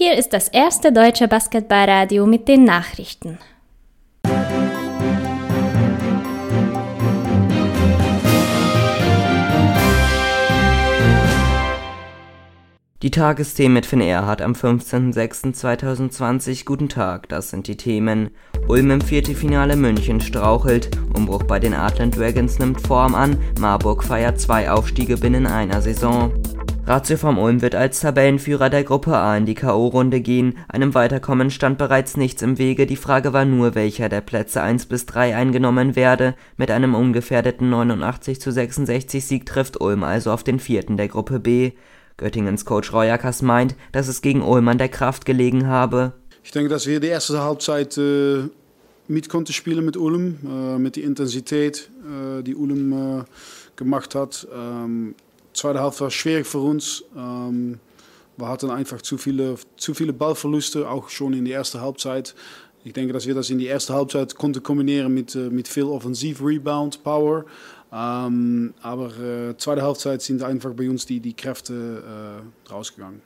Hier ist das erste deutsche Basketballradio mit den Nachrichten. Die Tagesthemen mit Finn Erhardt am 15.06.2020. Guten Tag, das sind die Themen. Ulm im Viertelfinale München strauchelt, Umbruch bei den Adland Dragons nimmt Form an, Marburg feiert zwei Aufstiege binnen einer Saison. Ratio vom Ulm wird als Tabellenführer der Gruppe A in die K.O.-Runde gehen. Einem Weiterkommen stand bereits nichts im Wege, die Frage war nur, welcher der Plätze 1 bis 3 eingenommen werde. Mit einem ungefährdeten 89 zu 66 Sieg trifft Ulm also auf den vierten der Gruppe B. Göttingens Coach Royakas meint, dass es gegen Ulm an der Kraft gelegen habe. Ich denke, dass wir die erste Halbzeit äh, mit konnten spielen mit Ulm, äh, mit der Intensität, äh, die Ulm äh, gemacht hat. Ähm, zweite Halbzeit war schwierig für uns. Ähm, wir hatten einfach zu viele, zu viele Ballverluste, auch schon in der ersten Halbzeit. Ich denke, dass wir das in die erste Halbzeit konnten kombinieren mit, äh, mit viel Offensiv-Rebound, Power. Ähm, aber äh, zweite Halbzeit sind einfach bei uns die, die Kräfte äh, rausgegangen.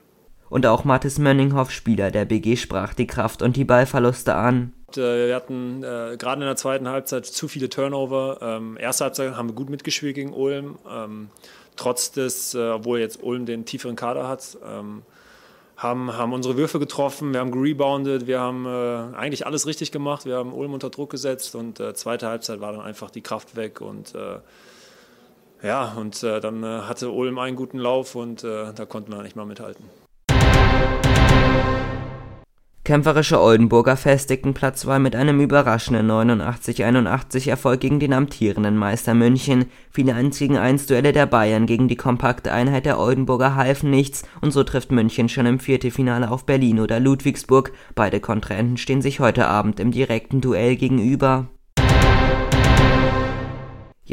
Und auch Mathis Mönninghoff, Spieler der BG, sprach die Kraft und die Ballverluste an. Äh, wir hatten äh, gerade in der zweiten Halbzeit zu viele Turnover. Ähm, erste Halbzeit haben wir gut mitgespielt gegen Ulm. Ähm, trotz des, äh, obwohl jetzt Ulm den tieferen Kader hat, ähm, haben, haben unsere Würfe getroffen, wir haben gereboundet, wir haben äh, eigentlich alles richtig gemacht, wir haben Ulm unter Druck gesetzt und äh, zweite Halbzeit war dann einfach die Kraft weg und äh, ja, und äh, dann äh, hatte Ulm einen guten Lauf und da konnten wir nicht mal mithalten. Kämpferische Oldenburger festigten Platz 2 mit einem überraschenden 89-81 Erfolg gegen den amtierenden Meister München. Viele 1 gegen 1 Duelle der Bayern gegen die kompakte Einheit der Oldenburger halfen nichts und so trifft München schon im Viertelfinale auf Berlin oder Ludwigsburg. Beide Kontrahenten stehen sich heute Abend im direkten Duell gegenüber.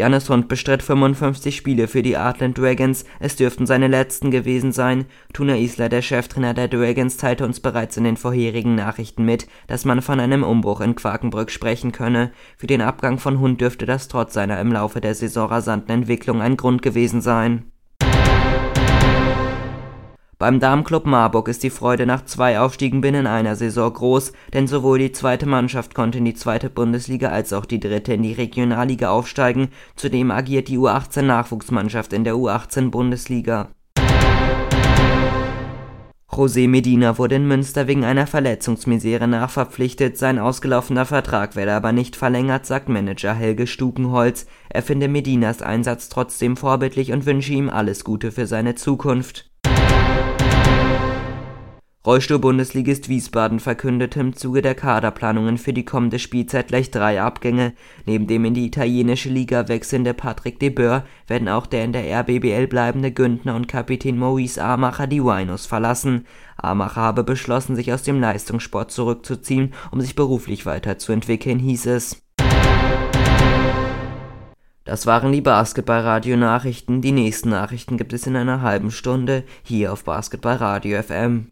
Janis Hund bestritt 55 Spiele für die Artland Dragons, es dürften seine letzten gewesen sein. Tuna Isler, der Cheftrainer der Dragons, teilte uns bereits in den vorherigen Nachrichten mit, dass man von einem Umbruch in Quakenbrück sprechen könne. Für den Abgang von Hund dürfte das trotz seiner im Laufe der Saison rasanten Entwicklung ein Grund gewesen sein. Beim Damenclub Marburg ist die Freude nach zwei Aufstiegen binnen einer Saison groß, denn sowohl die zweite Mannschaft konnte in die zweite Bundesliga als auch die dritte in die Regionalliga aufsteigen, zudem agiert die U18 Nachwuchsmannschaft in der U18 Bundesliga. José Medina wurde in Münster wegen einer Verletzungsmisere nachverpflichtet, sein ausgelaufener Vertrag werde aber nicht verlängert, sagt Manager Helge Stukenholz. Er finde Medinas Einsatz trotzdem vorbildlich und wünsche ihm alles Gute für seine Zukunft. Rollstuhl-Bundesligist Wiesbaden verkündete im Zuge der Kaderplanungen für die kommende Spielzeit gleich drei Abgänge. Neben dem in die italienische Liga wechselnde Patrick de Boer werden auch der in der RBBL bleibende Güntner und Kapitän Maurice Amacher die Winos verlassen. Amacher habe beschlossen, sich aus dem Leistungssport zurückzuziehen, um sich beruflich weiterzuentwickeln, hieß es. Das waren die Basketballradio-Nachrichten. Die nächsten Nachrichten gibt es in einer halben Stunde hier auf Basketballradio FM.